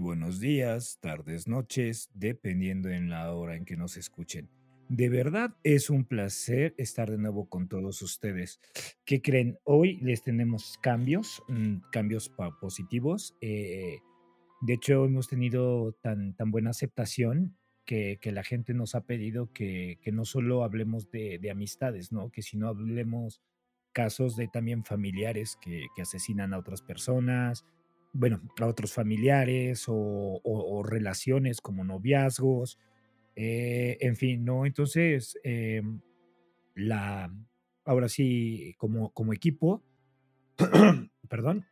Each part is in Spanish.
buenos días, tardes, noches, dependiendo en la hora en que nos escuchen. De verdad es un placer estar de nuevo con todos ustedes. ¿Qué creen? Hoy les tenemos cambios, mm, cambios positivos. eh, de hecho, hemos tenido tan, tan buena aceptación que, la gente nos ha pedido que, no solo hablemos de, de amistades, ¿no? Que sino hablemos casos de también familiares que asesinan a otras personas, bueno, a otros familiares o, relaciones como noviazgos, eh, en fin, ¿no? Entonces, em, la, ahora sí, como, como equipo, perdón,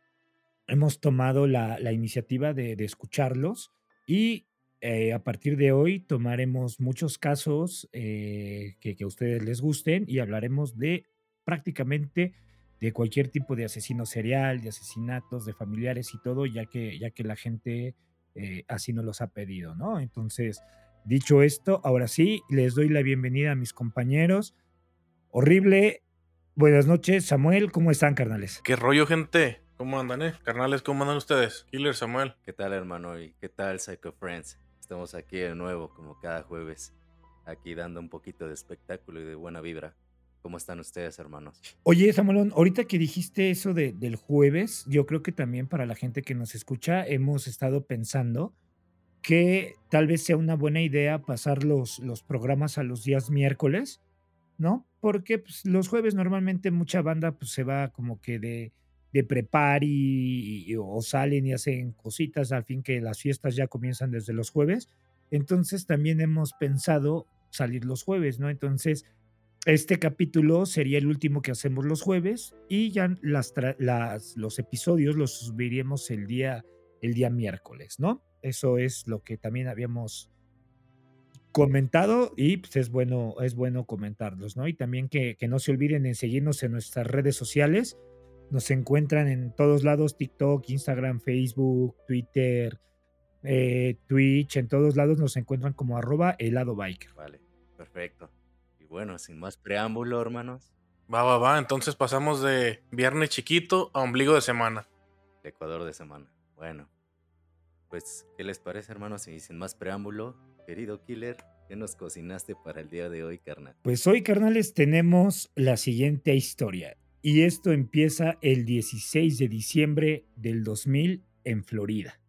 hemos tomado la, la iniciativa de, de escucharlos y eh, a partir de hoy tomaremos muchos casos eh, que, que a ustedes les gusten y hablaremos de prácticamente de cualquier tipo de asesino serial, de asesinatos, de familiares y todo, ya que, ya que la gente eh, así nos los ha pedido, ¿no? Entonces, dicho esto, ahora sí, les doy la bienvenida a mis compañeros. Horrible. Buenas noches, Samuel, ¿cómo están, carnales? ¿Qué rollo, gente? ¿Cómo andan, eh? Carnales, ¿cómo andan ustedes? Killer Samuel. ¿Qué tal, hermano? ¿Y qué tal, Psycho Friends? Estamos aquí de nuevo, como cada jueves, aquí dando un poquito de espectáculo y de buena vibra. ¿Cómo están ustedes, hermanos? Oye, Samuelón, ahorita que dijiste eso de- del jueves, yo creo que también para la gente que nos escucha hemos estado pensando que tal vez sea una buena idea pasar los, los programas a los días miércoles, ¿no? Porque pues, los jueves normalmente mucha banda pues, se va como que de, de prepar y, y- o salen y hacen cositas, al fin que las fiestas ya comienzan desde los jueves. Entonces también hemos pensado salir los jueves, ¿no? Entonces este capítulo sería el último que hacemos los jueves y ya las, las- los episodios los subiremos el día, el día miércoles, ¿no? Eso es lo que también habíamos comentado y pues es bueno, es bueno comentarlos, ¿no? Y también que, que no se olviden en seguirnos en nuestras redes sociales. Nos encuentran en todos lados, TikTok, Instagram, Facebook, Twitter, eh, Twitch, en todos lados nos encuentran como arroba helado biker. Vale, perfecto. Bueno, sin más preámbulo, hermanos, Va, va, va. Entonces pasamos de viernes chiquito a ombligo de semana. el Ecuador de semana. Bueno, pues, ¿qué les parece, hermanos? Y sin más preámbulo, querido Killer, ¿qué nos cocinaste para el día de hoy, carnal? Pues hoy, carnales, tenemos la siguiente historia. Y esto empieza el 16 de diciembre del 2000 en Florida.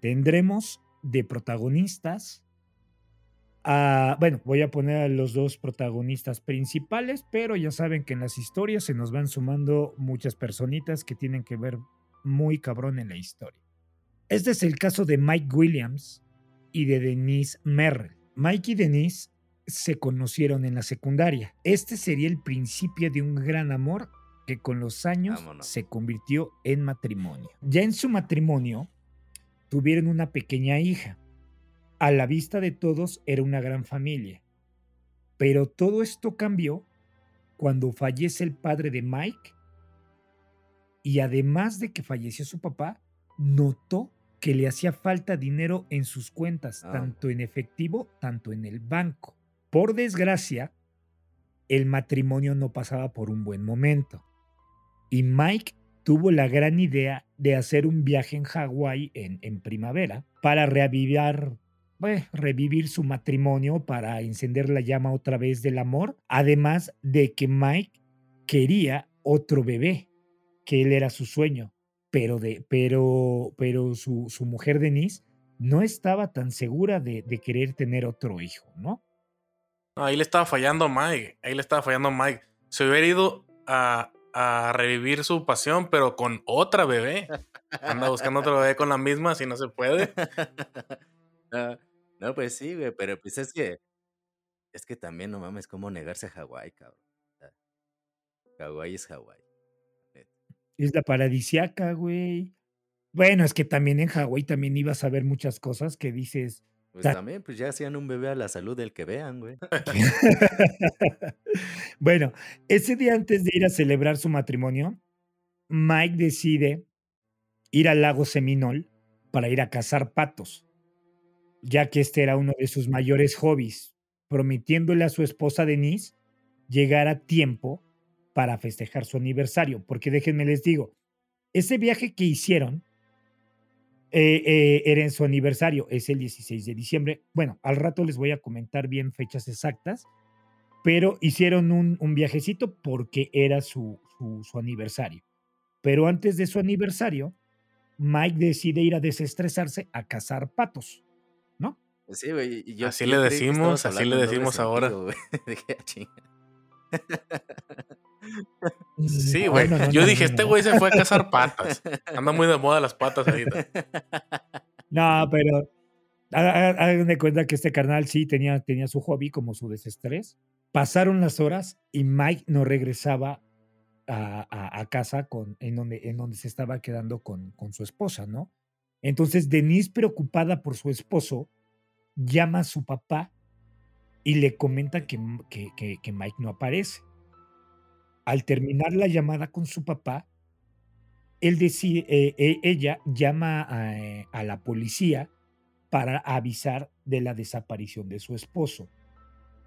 Tendremos de protagonistas a... Bueno, voy a poner a los dos protagonistas principales, pero ya saben que en las historias se nos van sumando muchas personitas que tienen que ver muy cabrón en la historia. Este es el caso de Mike Williams y de Denise Merrill. Mike y Denise se conocieron en la secundaria. Este sería el principio de un gran amor que con los años Vámonos. se convirtió en matrimonio. Ya en su matrimonio tuvieron una pequeña hija. A la vista de todos era una gran familia. Pero todo esto cambió cuando fallece el padre de Mike y además de que falleció su papá, notó que le hacía falta dinero en sus cuentas, Ah. tanto en efectivo, tanto en el banco. Por desgracia, el matrimonio no pasaba por un buen momento. Y Mike tuvo la gran idea de hacer un viaje en Hawái en, en primavera para reavivar, bueno, revivir su matrimonio, para encender la llama otra vez del amor, además de que Mike quería otro bebé, que él era su sueño, pero, de, pero, pero su, su mujer Denise no estaba tan segura de, de querer tener otro hijo, ¿no? Ahí le estaba fallando Mike. Ahí le estaba fallando Mike. Se hubiera ido a, a revivir su pasión, pero con otra bebé. Anda buscando otro bebé con la misma, si no se puede. no, no, pues sí, güey, pero pues es que, es que también no mames, cómo negarse a Hawái, cabrón. O sea, Hawái es Hawái. neta. Isla paradisiaca, güey. Bueno, es que también en Hawái también ibas a ver muchas cosas que dices. Pues Ta- también, pues ya hacían un bebé a la salud del que vean, güey. bueno, ese día antes de ir a celebrar su matrimonio, Mike decide ir al lago Seminole para ir a cazar patos, ya que este era uno de sus mayores hobbies, prometiéndole a su esposa Denise llegar a tiempo para festejar su aniversario, porque déjenme les digo, ese viaje que hicieron eh, eh, era en su aniversario, es el 16 de diciembre. Bueno, al rato les voy a comentar bien fechas exactas, pero hicieron un, viajecito porque era su, su, su aniversario. Pero antes de su aniversario, Mike decide ir a desestresarse a cazar patos. Sí, güey. y yo, Así le decimos, así le decimos ahora. sentido, "Ah, chinga". Sí, güey. no, no, Yo no, dije, no, este güey se fue a cazar patas. Anda muy de moda las patas ahorita. No, pero ha- ha- hagan de cuenta que este carnal sí tenía, tenía su hobby como su desestrés. Pasaron las horas y Mike no regresaba a, a- a casa con, en, donde, en donde se estaba quedando con, con su esposa, ¿no? Entonces Denise, preocupada por su esposo, llama a su papá y le comenta que, que- que- que Mike no aparece. Al terminar la llamada con su papá, él decide, eh, eh, ella llama a, eh, a la policía para avisar de la desaparición de su esposo.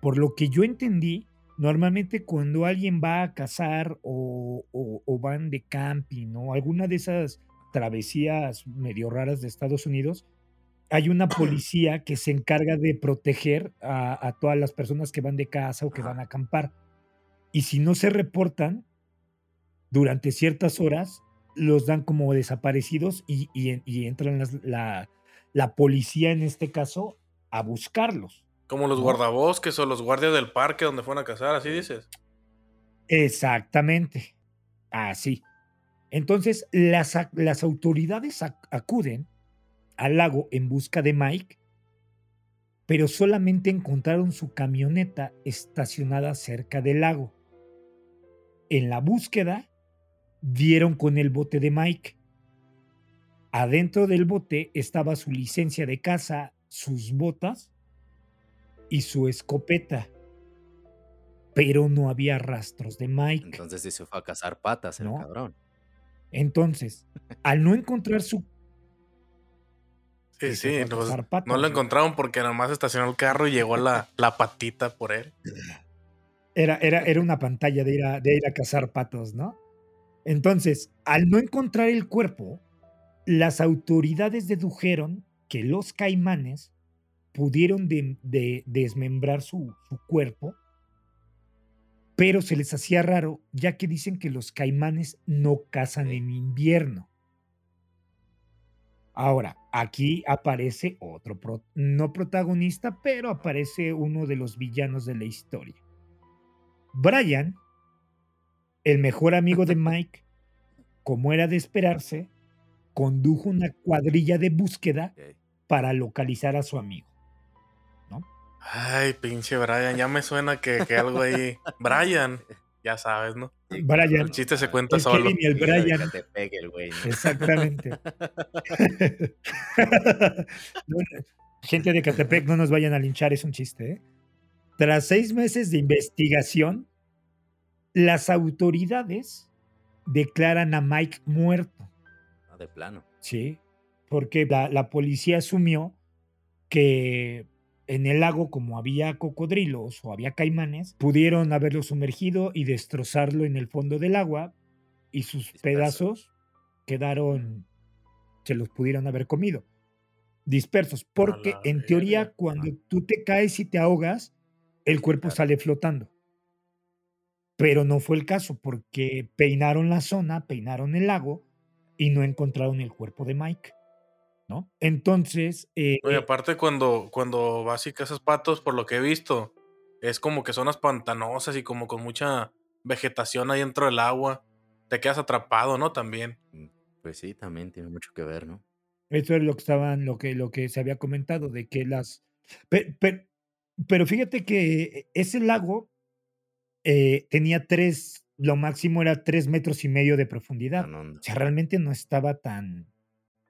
Por lo que yo entendí, normalmente cuando alguien va a cazar o, o- o van de camping o alguna de esas travesías medio raras de Estados Unidos, hay una policía que se encarga de proteger a, a todas las personas que van de casa o que van a acampar. Y si no se reportan durante ciertas horas, los dan como desaparecidos y, y en- y entran las- la, la policía en este caso a buscarlos. Como los guardabosques o los guardias del parque donde fueron a cazar, así dices. Exactamente. Así. Entonces, las, las autoridades ac- acuden al lago en busca de Mike, pero solamente encontraron su camioneta estacionada cerca del lago. En la búsqueda, dieron con el bote de Mike. Adentro del bote estaba su licencia de caza, sus botas y su escopeta. Pero no había rastros de Mike. Entonces se fue a cazar patas el No. cabrón. Entonces, al no encontrar su... Sí, Sí, no lo encontraron porque nomás estacionó el carro y llegó la, la patita por él. Era, era, era una pantalla de ir, a, de ir a cazar patos, ¿no? Entonces, al no encontrar el cuerpo, las autoridades dedujeron que los caimanes pudieron de- de- desmembrar su, su cuerpo, pero se les hacía raro, ya que dicen que los caimanes no cazan en invierno. Ahora, aquí aparece otro, pro- no protagonista, pero aparece uno de los villanos de la historia. Brian, el mejor amigo de Mike, como era de esperarse, condujo una cuadrilla de búsqueda para localizar a su amigo. Ay, pinche Brian, ya me suena que, que algo ahí. Brian, ya sabes, ¿no? Brian. El chiste se cuenta El solo. Kevin y el Brian. El güey. Exactamente. Gente de Catepec, no nos vayan a linchar, es un chiste. ¿eh? Tras seis meses de investigación, las autoridades declaran a Mike muerto. Ah, de plano. Sí, porque la, la policía asumió que en el lago, como había cocodrilos o había caimanes, pudieron haberlo sumergido y destrozarlo en el fondo del agua y sus pedazos quedaron, se los pudieron haber comido, dispersos, porque en teoría cuando tú te caes y te ahogas, el cuerpo sale flotando. Pero no fue el caso, porque peinaron la zona, peinaron el lago y no encontraron el cuerpo de Mike, ¿no? Entonces, eh, Oye, eh, aparte cuando, cuando vas y cazas patos, por lo que he visto, es como que zonas pantanosas y como con mucha vegetación ahí dentro del agua. Te quedas atrapado, ¿no? También. Mm, Pues sí, también tiene mucho que ver, ¿no? eso es lo que estaban, lo que, lo que se había comentado, de que las. pe- pe- pero fíjate que ese lago eh, tenía tres, lo máximo era tres metros y medio de profundidad. O sea, realmente no estaba tan,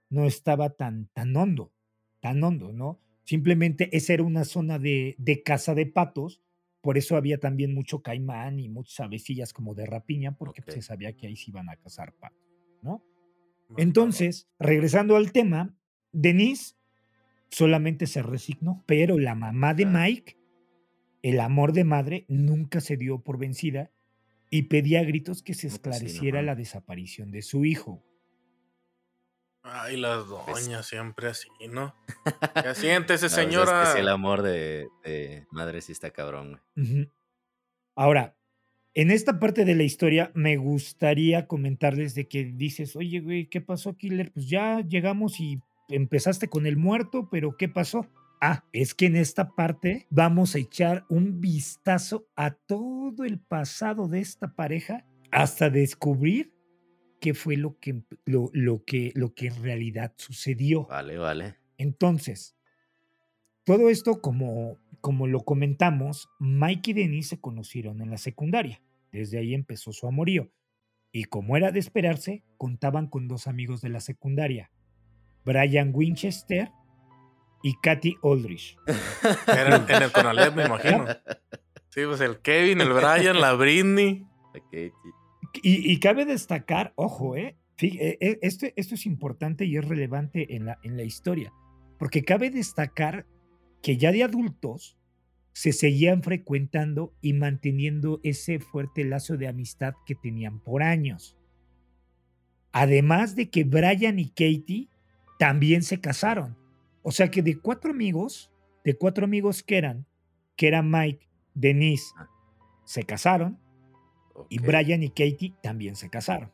no estaba tan, tan hondo, tan hondo, ¿no? Simplemente esa era una zona de, de caza de patos, por eso había también mucho caimán y muchas avecillas como de rapiña, porque pues, se sabía que ahí se iban a cazar patos, ¿no? Entonces, regresando al tema, Denise solamente se resignó, pero la mamá de. Mike, el amor de madre, nunca se dio por vencida y pedía a gritos que se pues esclareciera la desaparición de su hijo. Ay, las Pues doñas siempre así, ¿no? Ya siéntese, No, es que señora. sí, el amor de, de madre sí está cabrón, güey. Ujú. Ahora, en esta parte de la historia me gustaría comentarles de que dices, oye, güey, ¿qué pasó, Killer? Pues ya llegamos y empezaste con el muerto, pero ¿qué pasó? Ah, es que en esta parte vamos a echar un vistazo a todo el pasado de esta pareja hasta descubrir qué fue lo que, lo, lo que, lo que en realidad sucedió. Vale, vale. Entonces, todo esto, como, como lo comentamos, Mike y Denise se conocieron en la secundaria. Desde ahí empezó su amorío. Y como era de esperarse, contaban con dos amigos de la secundaria, Brian Winchester y Kathy Aldrich. Era en, el Conalep, me imagino. Sí, pues el Kevin, el Brian, la Britney. Ok, ti- Y, y cabe destacar, ojo, ¿eh? Eh, eh, esto, esto es importante y es relevante en la, en la historia, porque cabe destacar que ya de adultos se seguían frecuentando y manteniendo ese fuerte lazo de amistad que tenían por años. Además de que Brian y Katie también se casaron. O sea que de cuatro amigos, de cuatro amigos que eran, que eran Mike, Denise, Ah. se casaron y. Brian y Katie también se casaron.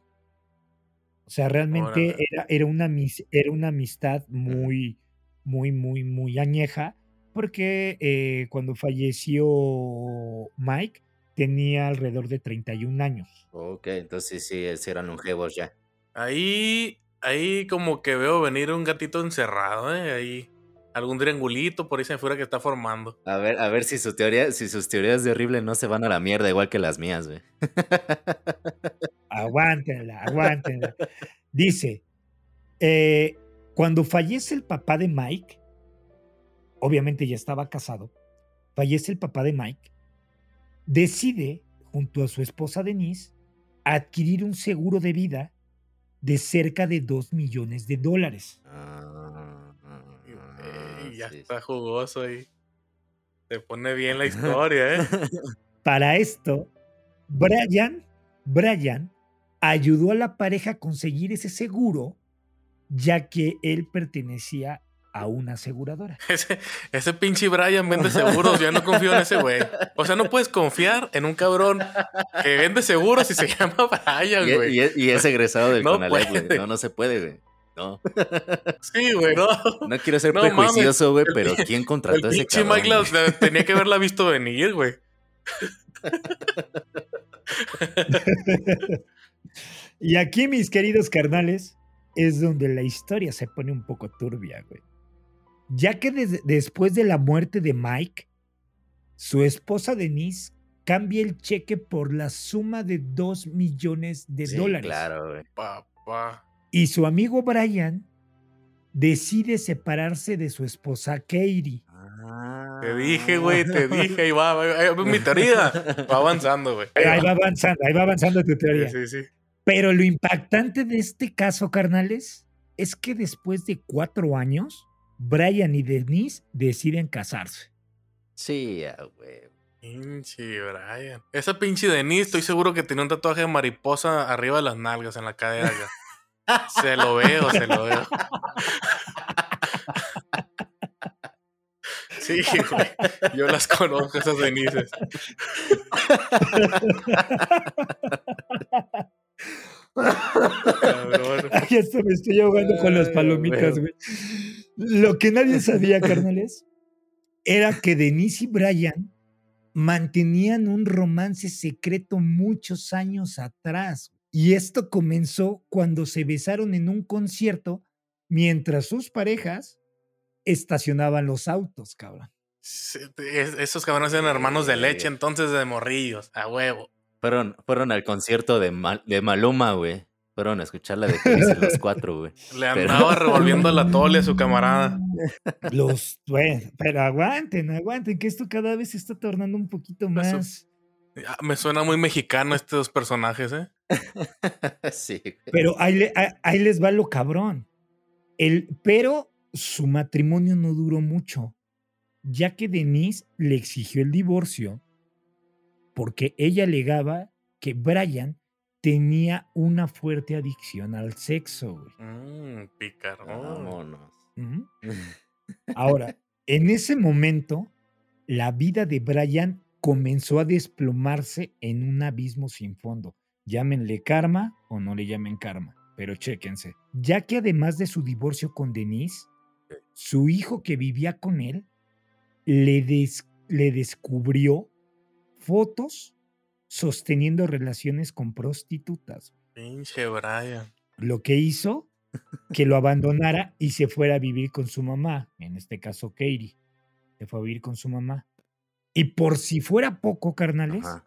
O sea, realmente era, era, una, era una amistad muy, muy, muy, muy añeja, porque eh, cuando falleció Mike tenía alrededor de 31 años. Ok, entonces sí, sí eran longevos ya. Ahí, ahí como que veo venir un gatito encerrado, ¿eh? Ahí algún triangulito por ahí se fuera que está formando. A ver, a ver si su teoría, si sus teorías de horrible no se van a la mierda, igual que las mías, güey. Aguántenla, aguántenla. Dice, eh, cuando fallece el papá de Mike, obviamente ya estaba casado, fallece el papá de Mike, decide, junto a su esposa Denise, adquirir un seguro de vida de cerca de 2 millones de dólares. Ah, ya sí, está jugoso ahí. Se pone bien la historia, ¿eh? Para esto, Brian, Brian ayudó a la pareja a conseguir ese seguro, ya que él pertenecía a una aseguradora. Ese, ese pinche Brian vende seguros, yo no confío en ese güey. O sea, no puedes confiar en un cabrón que vende seguros y se llama Brian, Y, e, güey. y es- y es egresado del No Conalep, güey. No, no se puede, güey. No. Sí, güey, no. No quiero ser No prejuicioso, güey, el pero ¿quién El contrató a ese pinche cabrón? Mike la- güey? la- tenía que haberla visto venir, güey. y aquí, mis queridos carnales, es donde la historia se pone un poco turbia, güey. Ya que des- después de la muerte de Mike, su esposa Denise cambia el cheque por la suma de 2 millones de Sí, dólares. claro, güey. Papá. Y su amigo Brian decide separarse de su esposa Katie. Te dije, güey, te dije, ahí va, ahí va, mi teoría. Va avanzando, güey. Ahí va avanzando, ahí va avanzando tu teoría. Sí, sí, sí. Pero lo impactante de este caso, carnales, es que después de cuatro años, Brian y Denise deciden casarse. Sí, ah, güey. Pinche Brian. Esa pinche Denise, estoy seguro que tiene un tatuaje de mariposa arriba de las nalgas, en la cadera. Se lo veo, se lo veo. Sí, güey. Yo las conozco, esas Denises. Cabrón. Ay, hasta me estoy ahogando con las palomitas, güey. güey. Lo que nadie sabía, carnales, era que Denise y Brian mantenían un romance secreto muchos años atrás. Y esto comenzó cuando se besaron en un concierto mientras sus parejas estacionaban los autos, cabrón. Sí, es- Esos cabrones eran hermanos de leche, entonces de morrillos, a huevo. Fueron, fueron al concierto de, Mal- de Maluma, güey. Fueron a escuchar la de los cuatro, güey. Le Pero- andaba revolviendo la tole a su camarada. Los, bueno, pero aguanten, aguanten, que esto cada vez se está tornando un poquito Eso. más. Ah, Me suena muy mexicano estos personajes, ¿eh? sí. Pero ahí, le- ahí- ahí les va lo cabrón. El, pero su matrimonio no duró mucho, ya que Denise le exigió el divorcio porque ella alegaba que Brian tenía una fuerte adicción al sexo, güey. Mmm, picarón. Vámonos. Ahora, en ese momento, la vida de Brian comenzó a desplomarse en un abismo sin fondo. Llámenle karma o no le llamen karma, pero chéquense. Ya que además de su divorcio con Denise, su hijo que vivía con él le, des- le descubrió fotos sosteniendo relaciones con prostitutas. Pinche Brian. Lo que hizo que lo abandonara y se fuera a vivir con su mamá, en este caso Katie. Se fue a vivir con su mamá. Y por si fuera poco, carnales, Ajá.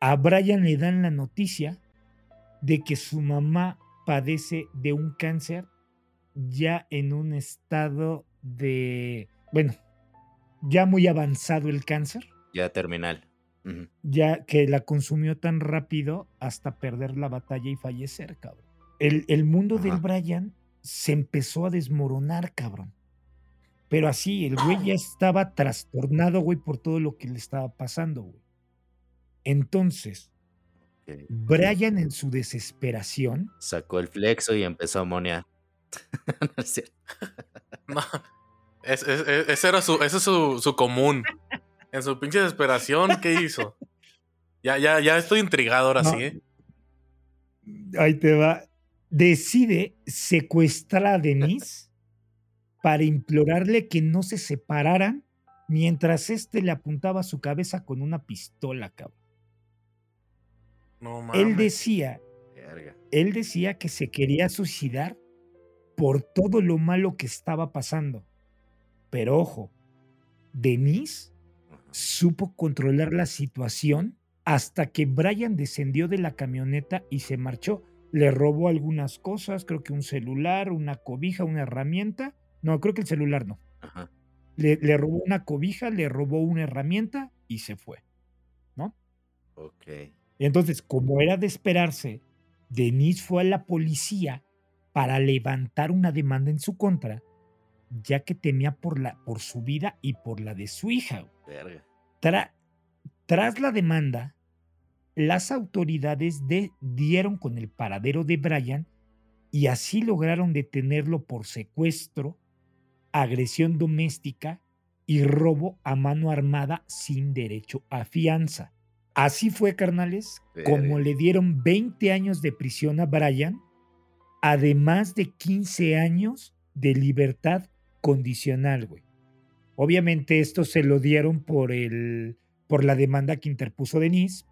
a Brian le dan la noticia de que su mamá padece de un cáncer ya en un estado de, bueno, ya muy avanzado el cáncer, Ya terminal. Ya que la consumió tan rápido hasta perder la batalla y fallecer, cabrón. El, el mundo del Ajá. Brian se empezó a desmoronar, cabrón. Pero así, el güey ya estaba trastornado, güey, por todo lo que le estaba pasando, güey. Entonces. Brian en su desesperación, Sacó el flexo y empezó a monear. No es cierto. No. Es, es- es- ese era su, ese es su, su común. En su pinche desesperación, ¿qué hizo? Ya, ya, ya estoy intrigado ahora No. sí, ¿eh? ahí te va, decide secuestrar a Denise para implorarle que no se separaran mientras éste le apuntaba su cabeza con una pistola, cabrón. No Él decía, Verga. él decía que se quería suicidar por todo lo malo que estaba pasando. Pero ojo, Denise supo controlar la situación hasta que Brian descendió de la camioneta y se marchó. Le robó algunas cosas, creo que un celular, una cobija, una herramienta. No, creo que el celular no. Ajá. Le, le robó una cobija, le robó una herramienta y se fue. ¿No? Ok. Y entonces, como era de esperarse, Denise fue a la policía para levantar una demanda en su contra, ya que temía por, la, por su vida y por la de su hija. Verga. Tra- tras la demanda, las autoridades de- dieron con el paradero de Brian y así lograron detenerlo por secuestro, agresión doméstica y robo a mano armada sin derecho a fianza. Así fue, carnales, como le dieron 20 años de prisión a Brian, además de 15 años de libertad condicional, güey. Obviamente esto se lo dieron por, el, por la demanda que interpuso Denise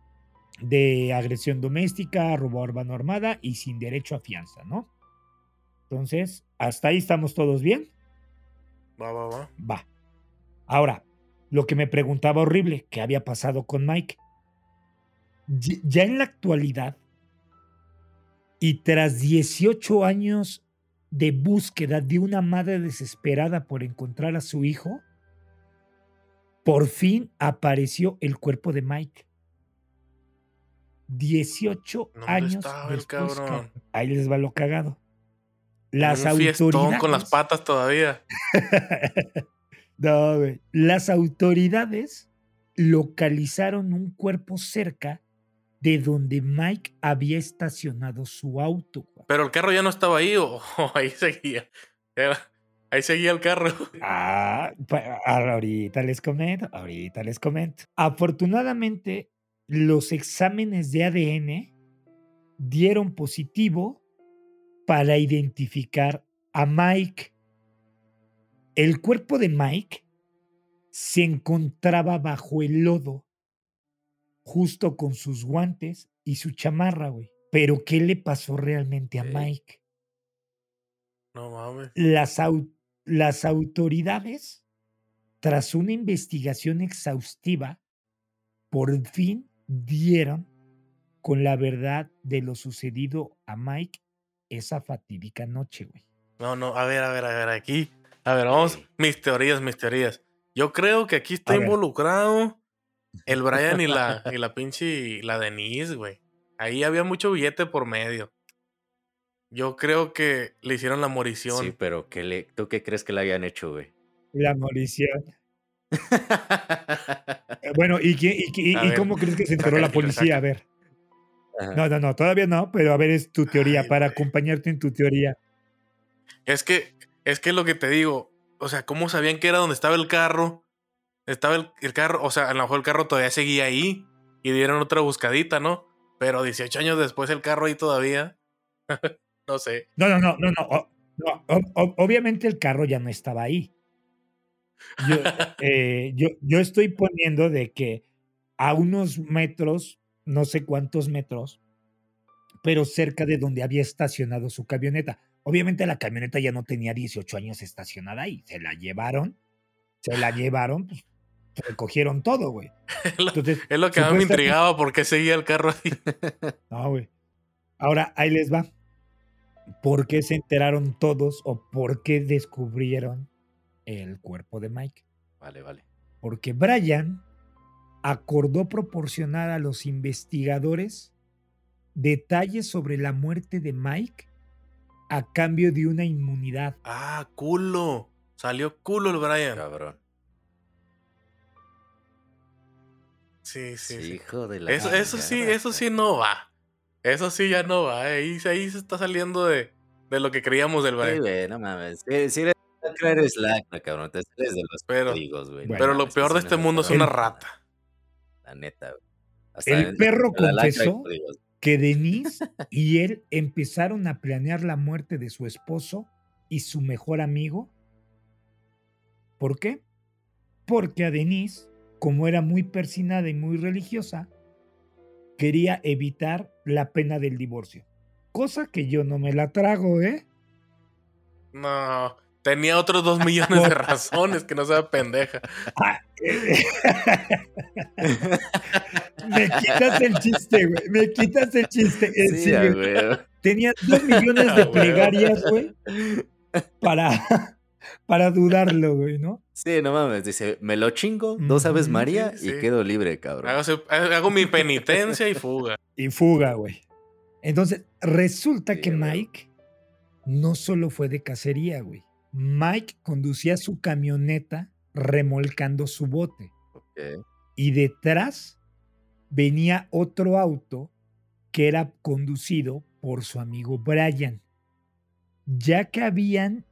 de agresión doméstica, robo a mano armada y sin derecho a fianza, ¿no? Entonces, hasta ahí estamos todos bien. Va, va, va. Va. Ahora, lo que me preguntaba horrible, ¿qué había pasado con Mike? Ya en la actualidad, y tras 18 años de búsqueda de una madre desesperada por encontrar a su hijo, por fin apareció el cuerpo de Mike. 18 ¿Dónde años estaba después. Ahí les va lo cagado. Las un autoridades con las patas todavía. no, güey. Las autoridades localizaron un cuerpo cerca de donde Mike había estacionado su auto. güey. Pero el carro ya no estaba ahí o, o ahí seguía. Era- ahí seguía el carro. Ah, pa- ahorita les comento, ahorita les comento. Afortunadamente, los exámenes de ADN dieron positivo para identificar a Mike. El cuerpo de Mike se encontraba bajo el lodo, justo con sus guantes y su chamarra, güey. Pero, ¿qué le pasó realmente a. Mike? No mames. Las, au- las autoridades, tras una investigación exhaustiva, por fin dieron con la verdad de lo sucedido a Mike esa fatídica noche, güey. No, no, a ver, a ver, a ver, aquí. A ver, vamos. Mis teorías, mis teorías. Yo creo que aquí está A ver. involucrado el Brian y la, y la pinche la Denise, güey. Ahí había mucho billete por medio. Yo creo que le hicieron la morición. Sí, pero ¿qué le, ¿tú qué crees que le hayan hecho, güey? La morición. Eh, Bueno, ¿y, qué- y y- y cómo crees que se enteró la policía? A ver. Ajá. No, no, no, todavía no, pero a ver, es tu teoría, Ay, para acompañarte en tu teoría. Es que, es que lo que te digo, o sea, ¿cómo sabían que era donde estaba el carro? Estaba el, el carro, o sea, a lo mejor el carro todavía seguía ahí y dieron otra buscadita, ¿no? Pero 18 años después el carro ahí todavía. no sé. No, no, no, no, no. o- no, o- o- obviamente el carro ya no estaba ahí. Yo, eh, yo, yo estoy poniendo de que a unos metros, no sé cuántos metros, pero cerca de donde había estacionado su camioneta. Obviamente la camioneta ya no tenía 18 años estacionada ahí. Se la llevaron, se la llevaron, pues recogieron todo, güey. Es lo, Entonces, es lo que a mí me intrigaba por qué seguía el carro ahí. No, güey. Ahora, ahí les va. ¿Por qué se enteraron todos o por qué descubrieron el cuerpo de Mike? Vale, vale. Porque Brian acordó proporcionar a los investigadores detalles sobre la muerte de Mike a cambio de una inmunidad. Ah, culo. Salió culo el Brian. Cabrón. Sí, sí, Sí, sí. hijo de la Eso, eso sí, eso sí no va. Eso sí ya no va. Ahí, ahí se está saliendo de, de lo que creíamos del Sí, Brian. güey, no mames. Si, si eres eres lacra, cabrón. Te sales de los Pero- códigos, güey. no Bueno. Pero lo peor de este mundo es una rata. La neta. Hasta El en- perro en confesó que Denise y él empezaron a planear la muerte de su esposo y su mejor amigo. ¿Por qué? Porque a Denise, como era muy persinada y muy religiosa, quería evitar la pena del divorcio. Cosa que yo no me la trago, ¿eh? No. Tenía otros dos millones de razones que no sea pendeja. Me quitas el chiste, güey. Me quitas el chiste. Sí, sí, güey. Tenía dos millones de plegarias, güey, para, para dudarlo, güey, ¿no? Sí, no mames. Dice, me lo chingo, dos aves María sí, y quedo libre, cabrón. Hago, mi penitencia y fuga. Y fuga, güey. Entonces, resulta Sí, que güey. Mike no solo fue de cacería, güey. Mike conducía su camioneta remolcando su bote. Y detrás venía otro auto que era conducido por su amigo Brian, ya que habían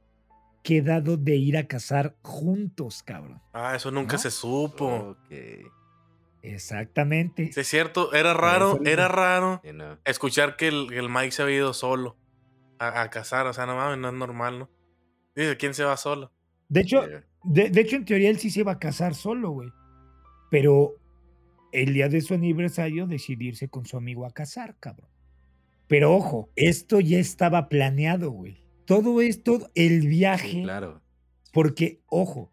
quedado de ir a cazar juntos, cabrón. Ah, eso nunca ¿No? se supo. Exactamente. Sí, es cierto. Era raro, era raro escuchar que el, Mike se había ido solo a, a cazar. O sea, no mames, no es normal, ¿no? Dice, ¿quién se va solo? De hecho, de, de hecho, en teoría él sí se iba a casar solo, güey. Pero el día de su aniversario decidirse con su amigo a casar, cabrón. Pero ojo, esto ya estaba planeado, güey. Todo esto, el viaje, Sí, claro. porque, ojo,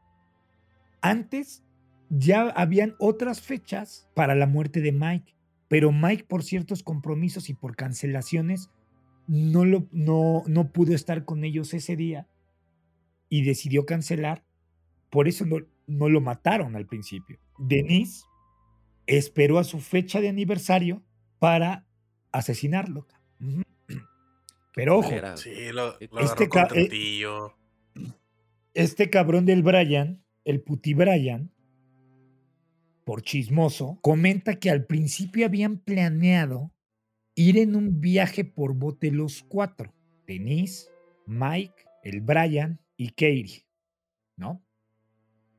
antes ya habían otras fechas para la muerte de Mike, pero Mike por ciertos compromisos y por cancelaciones no, lo, no, no pudo estar con ellos ese día y decidió cancelar. Por eso no, no lo mataron al principio. Denise esperó a su fecha de aniversario para asesinarlo. Pero ojo, Sí, lo, lo Este ca- eh, este cabrón del Brian, el puti Brian, por chismoso, comenta que al principio habían planeado ir en un viaje por bote los cuatro. Denise, Mike, el Brian y Katie, ¿no?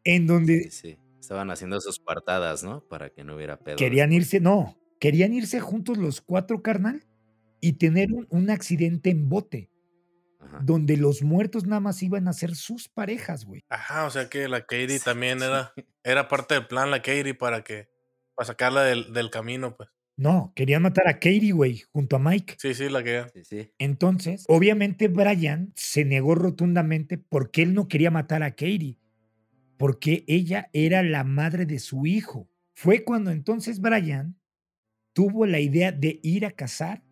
En donde Sí, sí. Estaban haciendo sus partadas, ¿no? Para que no hubiera pedo. querían irse, no, querían irse juntos los cuatro, carnal, y tener un, un accidente en bote, Ajá. donde los muertos nada más iban a ser sus parejas, güey. Ajá, o sea que la Katie Sí, también sí. era, era parte del plan, la Katie, para que, para sacarla del, del camino, pues. No, querían matar a Katie, güey, junto a Mike. Sí, sí, la que. Sí, sí. Entonces, obviamente Brian se negó rotundamente porque él no quería matar a Katie, porque ella era la madre de su hijo. Fue cuando entonces Brian tuvo la idea de ir a cazar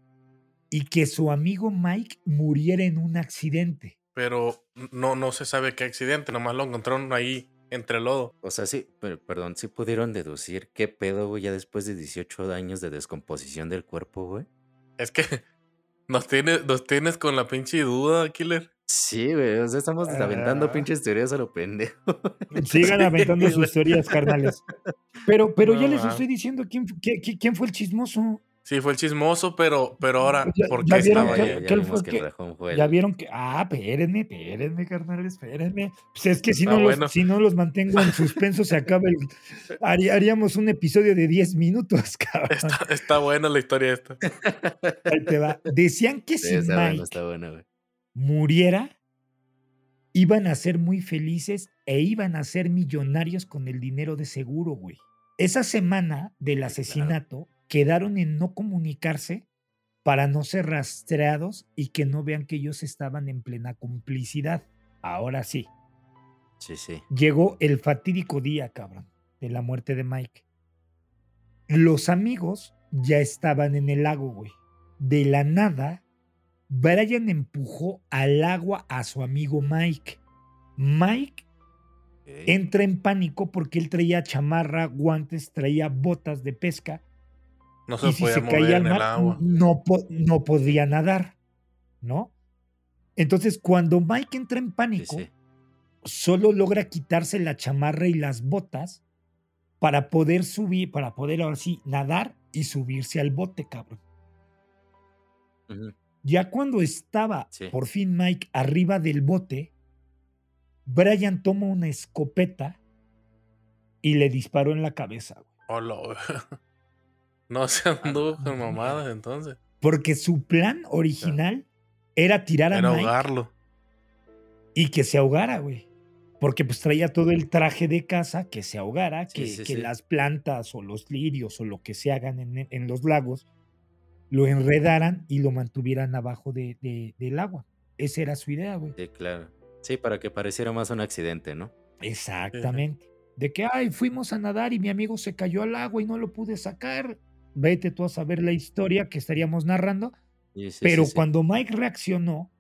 y que su amigo Mike muriera en un accidente. Pero no, no se sabe qué accidente, nomás lo encontraron ahí entre lodo. O sea, sí, per- perdón, sí pudieron deducir qué pedo, güey, ya después de 18 años de descomposición del cuerpo, güey. Es que nos tienes, nos tienes con la pinche duda, Killer. Sí, güey, o sea, estamos aventando Ah. pinches teorías a lo pendejo. Sigan aventando sus teorías carnales. Pero, pero ya les estoy diciendo quién, fu- qué- qué- quién fue el chismoso. Sí, fue el chismoso, pero, pero ahora, ¿por ya qué vieron estaba Ya, ahí? ya que el ya vieron que, ah, espérenme, espérenme, carnales, espérenme. Pues es que si no los, si no los mantengo en suspenso, se acaba el, haría- haríamos un episodio de 10 minutos, cabrón. Está, está buena la historia esta. Ahí te va. Decían que Sí, si está bueno, Mike está bueno, güey. muriera, iban a ser muy felices e iban a ser millonarios con el dinero de seguro, güey. Esa semana del claro. Quedaron en no comunicarse para no ser rastreados y que no vean que ellos estaban en plena complicidad. Ahora sí, Sí, sí. llegó el fatídico día, cabrón, de la muerte de Mike. Los amigos ya estaban en el lago, güey. De la nada, Brian empujó al agua a su amigo Mike. Mike entra en pánico porque él traía chamarra, guantes, traía botas de pesca No se y si podía se mover caía al en el mar agua. no, no podía nadar, ¿no? Entonces, cuando Mike entra en pánico, sí. solo logra quitarse la chamarra y las botas para poder subir, para poder ahora sí nadar y subirse al bote, cabrón. Ya cuando estaba Sí. por fin Mike arriba del bote, Brian toma una escopeta y le disparó en la cabeza, güey. Hola, güey. No se anduvo con mamadas entonces. Porque su plan original era tirar a Era Mike ahogarlo. y que se ahogara, güey. Porque pues traía todo el traje de casa, que se ahogara, Sí, que, sí, que sí. las plantas o los lirios o lo que se hagan en, en los lagos lo enredaran y lo mantuvieran abajo de- de- del agua. Esa era su idea, güey. Sí, claro. Sí, para que pareciera más un accidente, ¿no? Exactamente. De que, ay, fuimos a nadar y mi amigo se cayó al agua y no lo pude sacar. Vete tú a saber la historia que estaríamos narrando. Sí, sí, Pero sí, sí. cuando Mike reaccionó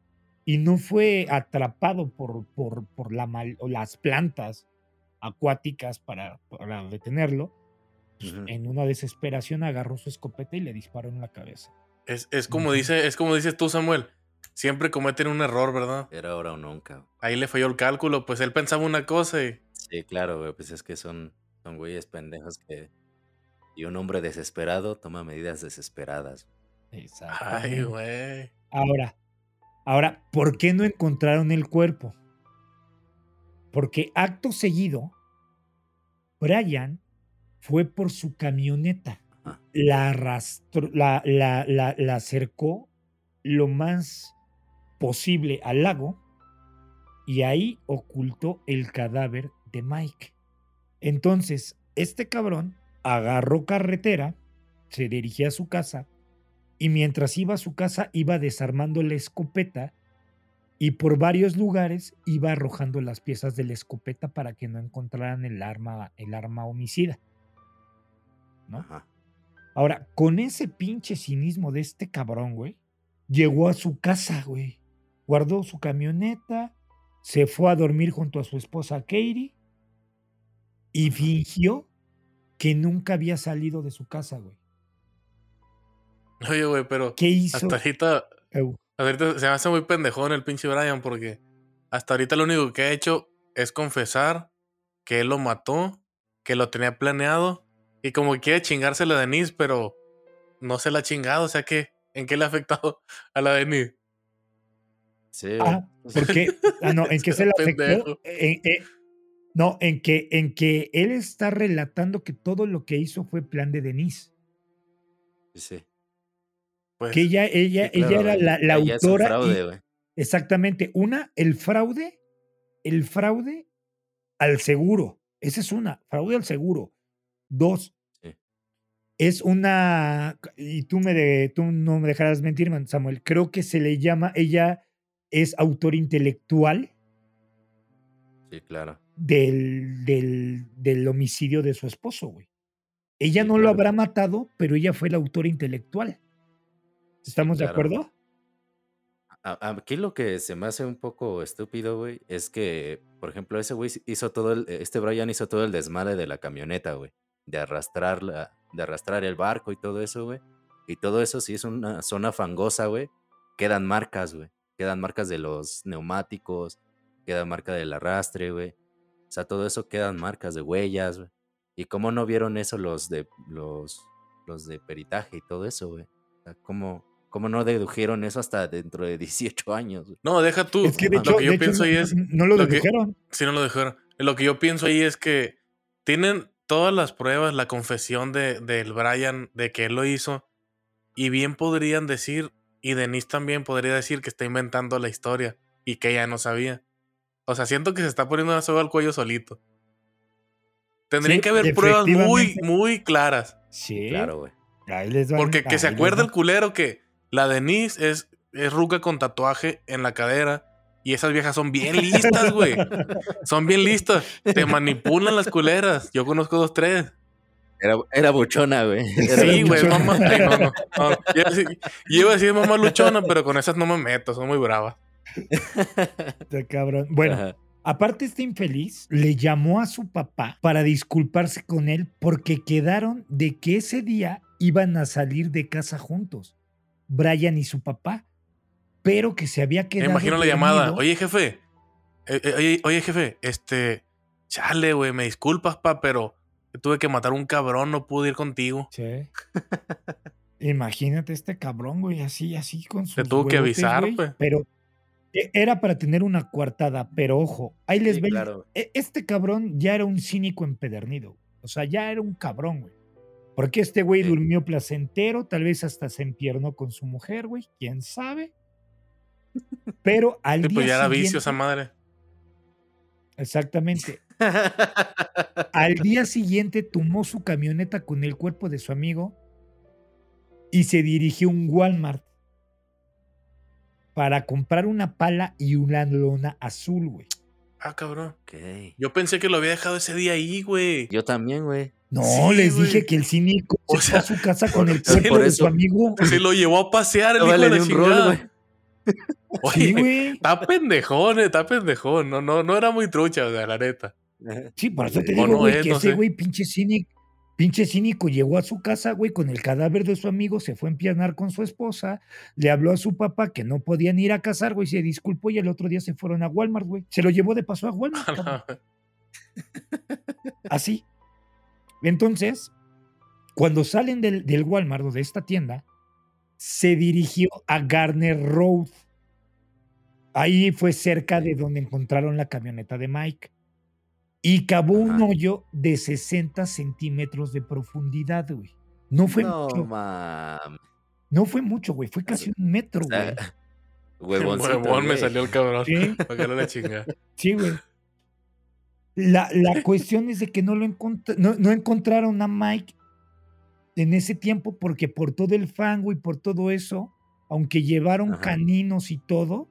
y no fue atrapado por, por, por la mal- o las plantas acuáticas para, para detenerlo, pues, en una desesperación agarró su escopeta y le disparó en la cabeza. Es, es como dice, es como dices tú, Samuel. Siempre cometen un error, ¿verdad? Era ahora o nunca. Ahí le falló el cálculo, pues él pensaba una cosa y. Sí, claro, güey. Pues es que son, son güeyes pendejos que. Y un hombre desesperado toma medidas desesperadas. Ay, Exactamente. güey. Ahora, ahora, ¿por qué no encontraron el cuerpo? Porque acto seguido, Brian fue por su camioneta, la arrastró, la, la, la, la acercó lo más posible al lago y ahí ocultó el cadáver de Mike. Entonces, este cabrón agarró carretera, se dirigía a su casa y mientras iba a su casa iba desarmando la escopeta y por varios lugares iba arrojando las piezas de la escopeta para que no encontraran el arma, el arma homicida. ¿no? Ajá. Ahora, con ese pinche cinismo de este cabrón, güey, llegó a su casa, güey. Guardó su camioneta, se fue a dormir junto a su esposa Katie y fingió que nunca había salido de su casa, güey. Oye, güey, pero ¿Qué hizo? hasta ahorita, hasta ahorita se me hace muy pendejón el pinche Brian porque hasta ahorita lo único que ha hecho es confesar que él lo mató, que lo tenía planeado y como que quiere chingársela a Denise, pero no se la ha chingado, o sea que, ¿en qué le ha afectado a la Denise? Sí, güey. Ah, porque, ah, no, en que se le afectó. En- en- no, en que, en que él está relatando que todo lo que hizo fue plan de Denise. Sí. Pues, Que ella, ella, Sí, claro, ella era la, Ella autora. fraude, exactamente. Una, el fraude, el fraude al seguro. Esa es una, fraude al seguro. Dos, Sí. es una, y tú, me de- tú no me dejarás mentir, Samuel, creo que se le llama, ella es autor intelectual Sí, claro. Del, del, del homicidio de su esposo, güey. Ella Sí, no lo habrá matado, pero ella fue la autora intelectual. Sí, ¿Estamos de acuerdo? Aquí lo que se me hace un poco estúpido, güey, es que, por ejemplo, ese güey hizo todo el, este Brian hizo todo el desmadre de la camioneta, güey, de arrastrar la, de arrastrar el barco y todo eso, güey. Y todo eso, si es una zona fangosa, güey, quedan marcas, güey. Quedan marcas de los neumáticos, queda marca del arrastre, güey. O sea, todo eso quedan marcas de huellas, güey. ¿Y cómo no vieron eso los de los, los de peritaje y todo eso, güey. O sea, ¿cómo, ¿Cómo no dedujeron eso hasta dentro de 18 años? güey? No, deja tú. Es que de Lo que yo de hecho, pienso ahí no, es. no lo lo que- dedujeron. Sí, no lo dejaron. Lo que yo pienso ahí es que tienen todas las pruebas, la confesión de, del Brian de que él lo hizo. Y bien podrían decir, y Denise también podría decir que está inventando la historia y que ella no sabía. O sea, siento que se está poniendo una soga al cuello solito. Tendrían Sí, que haber pruebas muy, muy claras. Sí. Claro, güey. Porque que se van. el culero que la Denise es, es ruca con tatuaje en la cadera. Y esas viejas son bien listas, güey. Son bien listas. Te manipulan las culeras. Yo conozco dos, tres. Era, era buchona, güey. Sí, güey, mamá. no, no, yo iba a decir mamá luchona, pero con esas no me meto, son muy bravas. Está cabrón. Bueno, Ajá. aparte este infeliz le llamó a su papá para disculparse con él porque quedaron de que ese día iban a salir de casa juntos, Brian y su papá, pero que se había Me quedado imagino la llamada. Oye, jefe. eh, eh, oye, oye, jefe, este. Chale, güey, me disculpas, pa, pero tuve que matar a un cabrón, no pude ir contigo. Sí. Imagínate este cabrón, güey, así, así con sus tuvo que avisar, güey, pues. Pero era para tener una coartada, pero ojo, ahí les Sí, ven. claro. e- Este cabrón ya era un cínico empedernido. O sea, ya era un cabrón, güey. Porque este güey Sí. durmió placentero, tal vez hasta se empiernó con su mujer, güey, quién sabe. Pero al Sí, día pues ya era siguiente, vicio esa madre. exactamente, al día siguiente tomó su camioneta con el cuerpo de su amigo y se dirigió a un Walmart para comprar una pala y una lona azul, güey. Ah, cabrón. Ok. Yo pensé que lo había dejado ese día ahí, güey. Yo también, güey. No, Sí, les güey. dije que el cínico O se fue a sea, su casa con el sí, cuerpo por de eso- su amigo. Se lo llevó a pasear el No hijo vale de un rol, güey. Oye, Sí, güey. está pendejón, eh, está pendejón. No, no, no era muy trucha, o sea, la neta. Sí, por eso te digo, no güey, es, que no ese sé. güey, pinche cínico, pinche cínico, llegó a su casa, güey, con el cadáver de su amigo, se fue a empiernar con su esposa, le habló a su papá que no podían ir a casar, güey, se disculpó y el otro día se fueron a Walmart, güey. Se lo llevó de paso a Walmart. Así. Entonces, cuando salen del, del Walmart o de esta tienda, se dirigió a Garner Road. Ahí fue cerca de donde encontraron la camioneta de Mike. Y cavó un hoyo de 60 centímetros de profundidad, güey. No fue No, mucho. mam. No fue mucho, güey. Fue casi un metro, O sea, güey. Huevón me salió el cabrón. Sí, Para que no le chinga. sí, güey. La, la cuestión es de que no lo encont- no, no encontraron a Mike en ese tiempo porque por todo el fango y por todo eso, aunque llevaron Ajá. caninos y todo,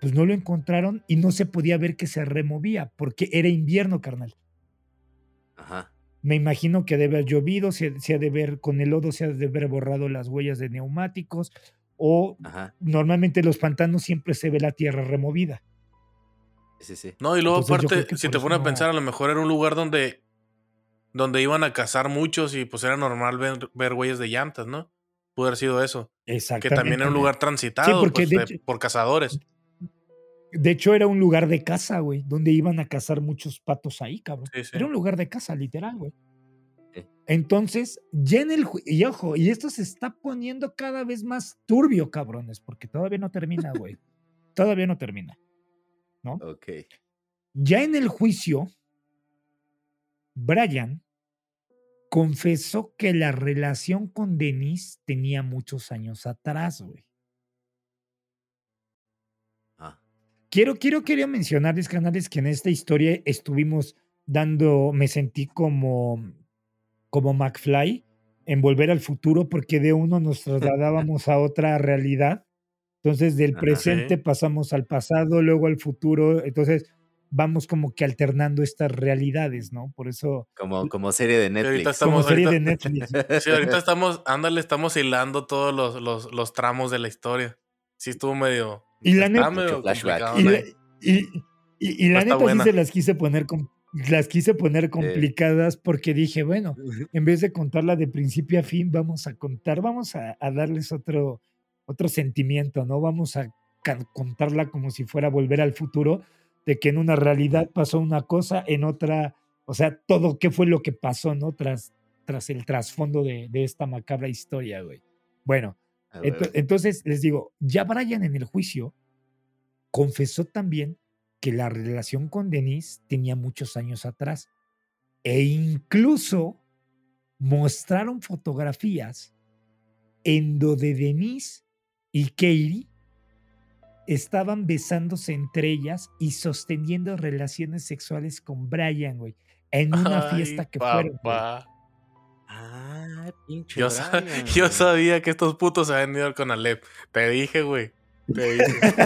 pues no lo encontraron y no se podía ver que se removía porque era invierno, carnal. Ajá. Me imagino que debe haber llovido, se, se ha de ver con el lodo, se ha de haber borrado las huellas de neumáticos o Ajá. normalmente en los pantanos siempre se ve la tierra removida. Sí, sí. No, y luego Entonces, aparte, que si te pones a pensar, a lo mejor era un lugar donde, donde iban a cazar muchos y pues era normal ver, ver huellas de llantas, ¿no? Pudo haber sido eso. Que Exactamente. también era un lugar transitado porque pues, de de- hecho- por cazadores. De hecho, era un lugar de caza, güey, donde iban a cazar muchos patos ahí, cabrón. Sí, sí. Era un lugar de caza, literal, güey. Sí. Entonces, ya en el. Y ojo, y esto se está poniendo cada vez más turbio, cabrones, porque todavía no termina, güey. todavía no termina. Ok. Ya en el juicio, Brian confesó que la relación con Denise tenía muchos años atrás, güey. Quiero, quiero, quería mencionarles, canales, que en esta historia estuvimos dando, me sentí como, como McFly en Volver al Futuro, porque de uno nos trasladábamos a otra realidad. Entonces, del Ajá. presente Sí. pasamos al pasado, luego al futuro. Entonces, vamos como que alternando estas realidades, ¿no? Por eso, Como, como serie de ahorita Netflix. estamos- como serie de Netflix. Sí, ahorita estamos, ándale, estamos hilando todos los, los, los tramos de la historia. Sí, estuvo medio. Y la neta- Y la, y, y- y la neta buena. sí se las quise poner com- las quise poner complicadas porque dije, bueno, en vez de contarla de principio a fin, vamos a contar, vamos a, a darles otro, otro sentimiento, ¿no? Vamos a contarla como si fuera volver al futuro, de que en una realidad pasó una cosa, en otra, o sea, todo qué fue lo que pasó, ¿no? Tras, tras el trasfondo de, de esta macabra historia, güey. Bueno. Entonces les digo, ya Brian en el juicio confesó también que la relación con Denise tenía muchos años atrás e incluso mostraron fotografías en donde Denise y Katie estaban besándose entre ellas y sosteniendo relaciones sexuales con Brian, güey, en una fiesta que fueron. güey. Pinche Yo, sabía que estos putos se habían ido con Alep. Te dije, güey. Te dije.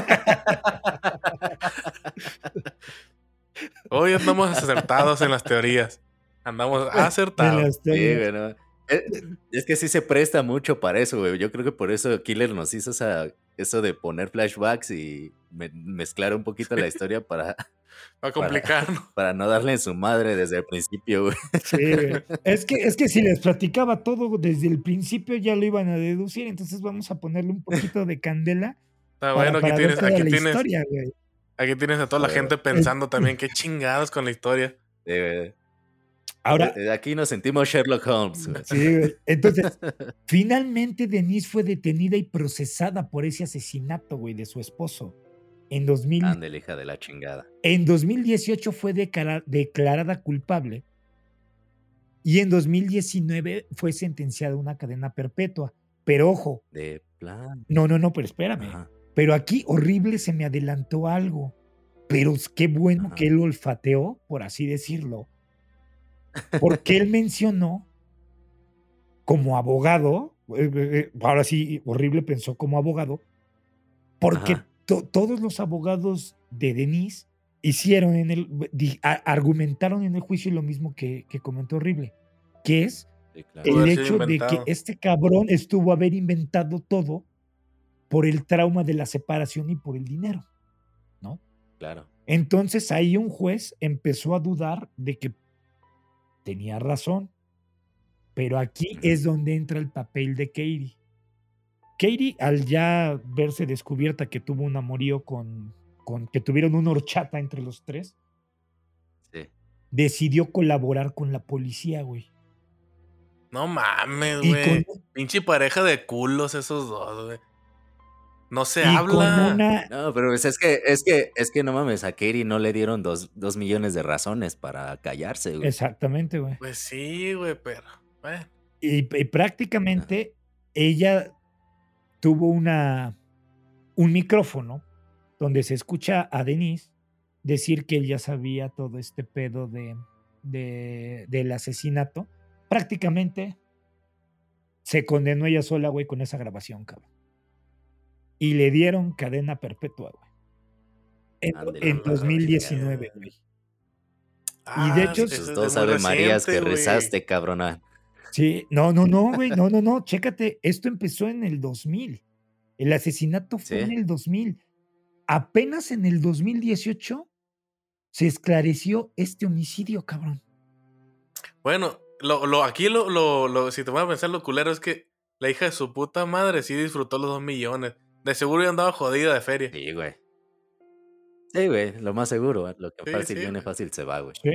Hoy andamos acertados en las teorías. Andamos acertados. Sí, teorías. güey, no. Eh, Es que sí se presta mucho para eso, güey. Yo creo que por eso Killer nos hizo esa, eso de poner flashbacks y me- mezclar un poquito la historia para, Va a complicarnos. para no darle en su madre desde el principio, güey. Sí, güey. Es que, es que si les platicaba todo desde el principio ya lo iban a deducir, entonces vamos a ponerle un poquito de candela Está para, bueno, aquí para tienes, toda aquí la tienes, historia, güey. aquí tienes a toda la Eh, gente pensando también qué chingados con la historia. Eh, Ahora, eh, aquí nos sentimos Sherlock Holmes. güey. sí, güey. entonces, finalmente Denise fue detenida y procesada por ese asesinato, güey, de su esposo. En, 2000, Ándale, hija de la chingada. en 2018 fue declarada culpable y en 2019 fue sentenciada a una cadena perpetua. Pero ojo, De plan. no, no, no, pero espérame. Ajá. Pero aquí horrible se me adelantó algo. Pero qué bueno Ajá. que él olfateó, por así decirlo. Porque él mencionó como abogado, eh, eh, eh, ahora sí, horrible pensó como abogado, porque Ajá. To- todos los abogados de Denise hicieron en el, di- a- argumentaron en el juicio lo mismo que, que comentó horrible, que es Sí, claro. Pudo el hecho de que este cabrón estuvo a haber inventado todo por el trauma de la separación y por el dinero, ¿no? claro. Entonces ahí un juez empezó a dudar de que tenía razón, pero aquí es donde entra el papel de Katie. Katie, al ya verse descubierta que tuvo un amorío con, con que tuvieron una horchata entre los tres, Sí. decidió colaborar con la policía, güey. No mames, Y güey. con, Pinche pareja de culos esos dos, güey. No se y habla. una, No, pero pues es que, es que, es que no mames, a Katie no le dieron dos, dos millones de razones para callarse, güey. Exactamente, güey. Pues sí, güey, pero. Bueno. Y, y prácticamente ella tuvo una, un micrófono donde se escucha a Denise decir que ella sabía todo este pedo de, de- del asesinato. Prácticamente se condenó ella sola, güey, con esa grabación, cabrón. Y le dieron cadena perpetua, güey. En, Ándale, en a la 2019, chingada. güey. Ah, de hecho, ese Sus es dos de muy Ave Marías que rezaste, cabrona. Sí, no, no, no, güey, no, no, no, chécate, esto empezó en el 2000. El asesinato fue en el 2000. Apenas en el 2018 se esclareció este homicidio, cabrón. Bueno, lo, lo, aquí lo, lo, lo- si te vas a pensar, lo culero es que la hija de su puta madre sí disfrutó los dos millones. De seguro ya andaba jodida de feria. Sí, güey. Sí, güey, lo más seguro. ¿eh? Lo que Sí, fácil sí, viene, güey. fácil se va, güey. Sí.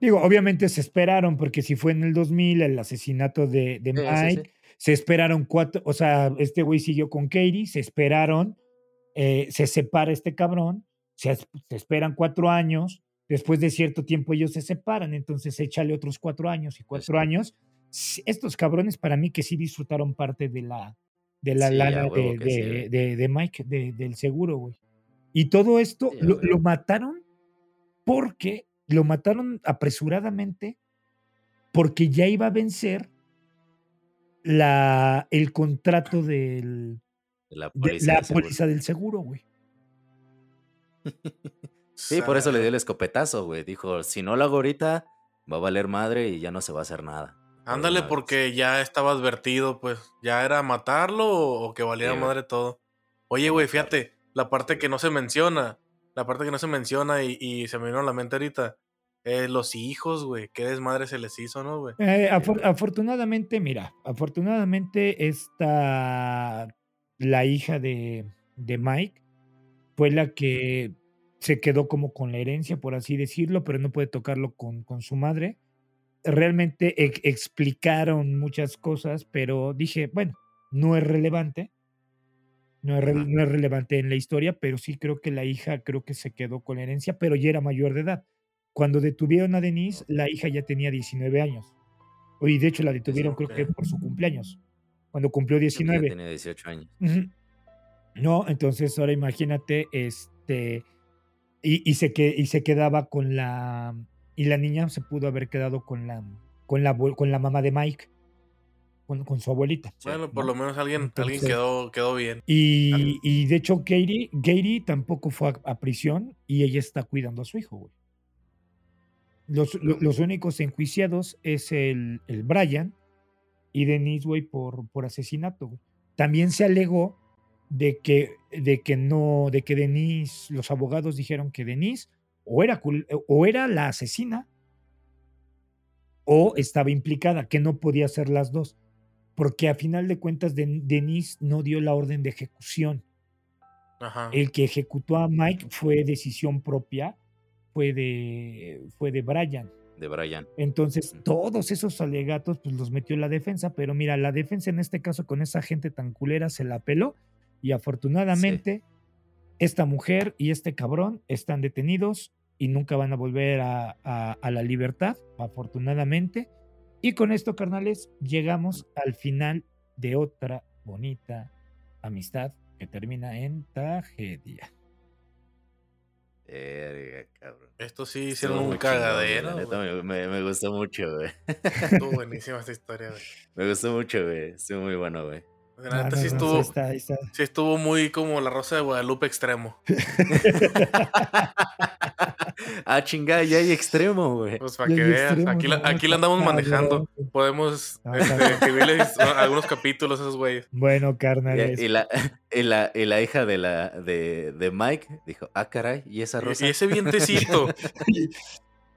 Digo, obviamente se esperaron, porque si fue en el 2000 el asesinato de, de Sí, sí, Mike, sí. se esperaron cuatro, o sea, este güey siguió con Katie, se esperaron, eh, se separa este cabrón, se, se esperan cuatro años, después de cierto tiempo ellos se separan, entonces échale otros cuatro años y cuatro años. Estos cabrones para mí que sí disfrutaron parte de la, de la lana de, de- de- de Mike, de- del seguro, güey. Y todo esto lo, lo mataron porque lo mataron apresuradamente porque ya iba a vencer la, el contrato del, De la de póliza. la del seguro. póliza del seguro, güey. Sí, por eso le dio el escopetazo, güey. Dijo, si no lo hago ahorita, va a valer madre y ya no se va a hacer nada. Ándale, porque ya estaba advertido, pues. ¿Ya era matarlo o, o que valiera Sí, madre todo? Oye, güey, fíjate, la parte que no se menciona, la parte que no se menciona y, y se me vino a la mente ahorita, eh, los hijos, güey, qué desmadre se les hizo, ¿no, güey? Eh, afor- güey. afortunadamente, mira, afortunadamente esta, la hija de, de Mike fue la que se quedó como con la herencia, por así decirlo, pero no puede tocarlo con, con su madre. realmente ex- explicaron muchas cosas, pero dije, bueno, no es relevante. No es, re- no es relevante en la historia, pero sí creo que la hija creo que se quedó con la herencia, pero ya era mayor de edad. Cuando detuvieron a Denise, la hija ya tenía 19 años. Y de hecho la detuvieron creo que por su cumpleaños, cuando cumplió Creo que ya 19. tenía 18 años. No, entonces ahora imagínate, este, y, y se que, y se quedaba con la, y la niña se pudo haber quedado con la, con la, con la mamá de Mike, con, con su abuelita. Bueno, por ¿no? lo menos alguien, quedó, quedó bien. Y, y de hecho, Katie, Katie tampoco fue a, a prisión y ella está cuidando a su hijo, güey. Los, lo- los únicos enjuiciados es el, el Brian y Denise, güey, por, por asesinato, güey. También se alegó de que, de que no, de que Denise, los abogados dijeron que Denise o era, o era la asesina o estaba implicada, que no podía ser las dos, porque a final de cuentas Den- Denise no dio la orden de ejecución. Ajá. El que ejecutó a Mike fue decisión propia, fue de, fue de Brian. De Brian. Entonces, todos esos alegatos, pues los metió la defensa, pero mira, la defensa en este caso con esa gente tan culera se la peló y afortunadamente esta mujer y este cabrón están detenidos y nunca van a volver a, a- a la libertad, afortunadamente. Y con esto, carnales, llegamos al final de otra bonita amistad que termina en tragedia. Esto sí Estuvo hicieron un cagadero. Me, me- me gustó mucho, güey. Estuvo buenísima esta historia, güey. Me gustó mucho, güey. Estuvo muy bueno, güey. La No, neta no, sí no, estuvo, está- ahí está. sí estuvo muy como la Rosa de Guadalupe extremo. ah, chingada, ya hay extremo, güey. Pues para que veas, aquí la, aquí andamos manejando. Podemos No, este, escribirles algunos capítulos a esos güeyes. Bueno, Y, carnales. y la, y, la, y la hija de, la, de, de Mike dijo, ah, caray, ¿y esa rosa? y ese vientecito.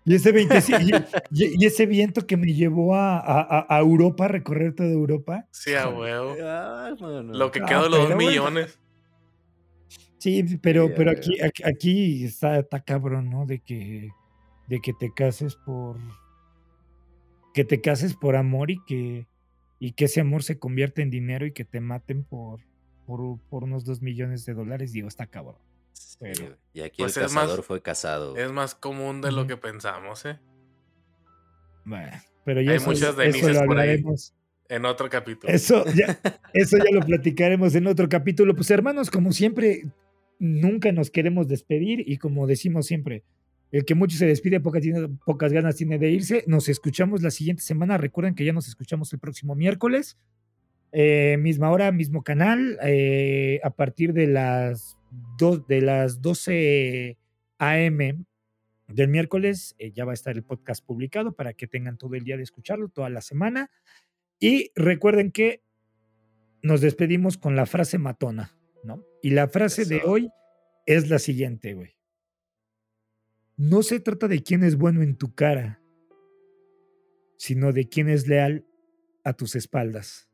Y, ese 25 y, y- y ese viento que me llevó a, a- a- a Europa, a recorrer toda Europa. Sí, a huevo. Ah. Lo que Ah, quedó de los dos bueno. Sí, pero, Sí, pero a aquí, aquí, aquí está, está cabrón, ¿no? De que, de que te cases por. Que te cases por amor y que, y que ese amor se convierta en dinero y que te maten por, por, por unos dos millones de dólares. Digo, está cabrón. Pero- y aquí Pues el más- cazador fue casado. Es más común de lo que pensamos, ¿eh? Bueno, pero ya Hay eso, muchas eso lo por ahí. hablaremos. En otro capítulo. Eso ya, eso ya lo platicaremos en otro capítulo. Pues hermanos, como siempre, nunca nos queremos despedir y como decimos siempre, el que mucho se despide, pocas, tiene- pocas ganas tiene de irse. Nos escuchamos la siguiente semana. Recuerden que ya nos escuchamos el próximo miércoles. Eh, misma hora, mismo canal. eh, a partir de las, dos, de las 12 AM del miércoles eh, ya va a estar el podcast publicado para que tengan todo el día de escucarlo, toda la semana. Y recuerden que nos despedimos con la frase matona, ¿no? Y la frase de hoy es la siguiente, güey. No se trata de quién es bueno en tu cara, sino de quién es leal a tus espaldas.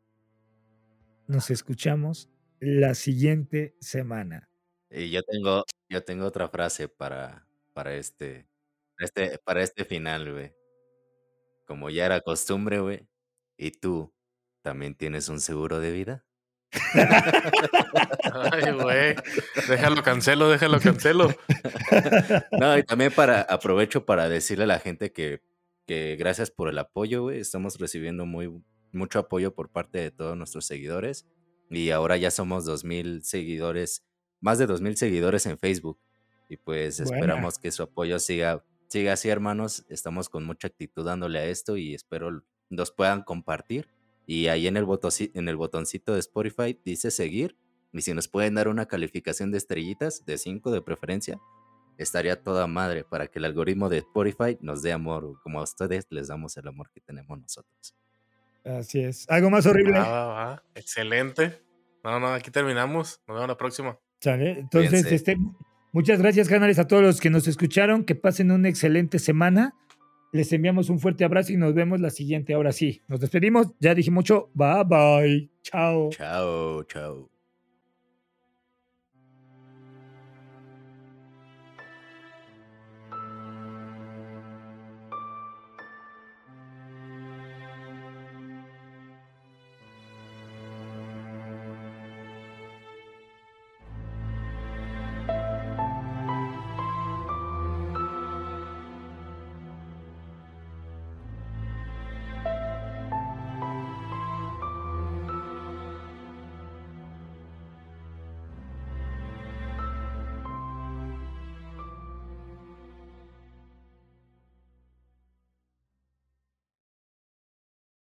Nos escuchamos la siguiente semana. Y yo tengo, yo tengo otra frase para, para este, este, para este final, güey. Como ya era costumbre, güey. ¿Y tú también tienes un seguro de vida? Ay, güey. Déjalo cancelo, déjalo cancelo. No, y también para, aprovecho para decirle a la gente que, que gracias por el apoyo, güey. Estamos recibiendo muy, mucho apoyo por parte de todos nuestros seguidores. Y ahora ya somos 2.000 seguidores, más de 2.000 seguidores en Facebook. Y pues Buena. esperamos que su apoyo siga, siga así, hermanos. Estamos con mucha actitud dándole a esto y espero nos puedan compartir. Y ahí en el, en el botoncito de Spotify dice seguir. Y si nos pueden dar una calificación de estrellitas, de 5 de preferencia, estaría toda madre para que el algoritmo de Spotify nos dé amor, como a ustedes les damos el amor que tenemos nosotros. Así es. ¿Algo más horrible? Va, va, va. Excelente. No, no, aquí terminamos. Nos vemos la próxima. ¿Sale? Entonces, este, muchas gracias, canales, a todos los que nos escucharon. Que pasen una excelente semana. Les enviamos un fuerte abrazo y nos vemos la siguiente. Ahora sí, nos despedimos. Ya dije mucho. Bye bye. Chao. Chao, chao.